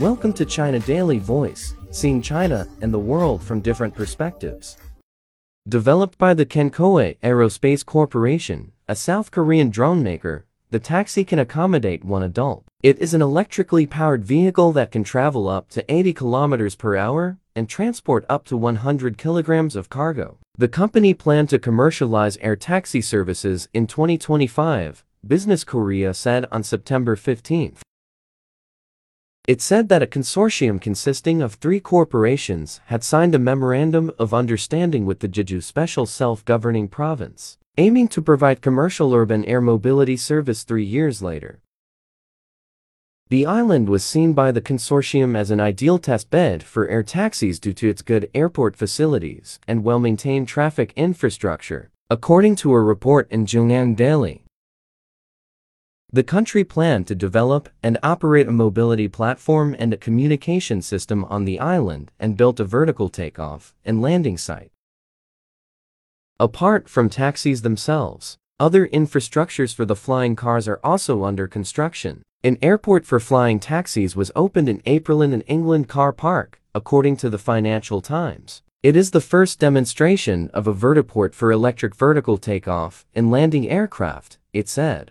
Welcome to China Daily Voice, seeing China and the world from different perspectives. Developed by the Kencoa Aerospace Corporation, a South Korean drone maker, the taxi can accommodate one adult. It is an electrically powered vehicle that can travel up to 80 kilometers per hour and transport up to 100 kilograms of cargo. The company planned to commercialize air taxi services in 2025, Business Korea said on September 15. It said that a consortium consisting of three corporations had signed a memorandum of understanding with the Jeju Special Self-Governing Province, aiming to provide commercial urban air mobility service three years later. The island was seen by the consortium as an ideal test bed for air taxis due to its good airport facilities and well-maintained traffic infrastructure, according to a report in JoongAng Daily. The country planned to develop and operate a mobility platform and a communication system on the island and built a vertical takeoff and landing site. Apart from taxis themselves, other infrastructures for the flying cars are also under construction. An airport for flying taxis was opened in April in an England car park, according to the Financial Times. It is the first demonstration of a vertiport for electric vertical takeoff and landing aircraft, it said.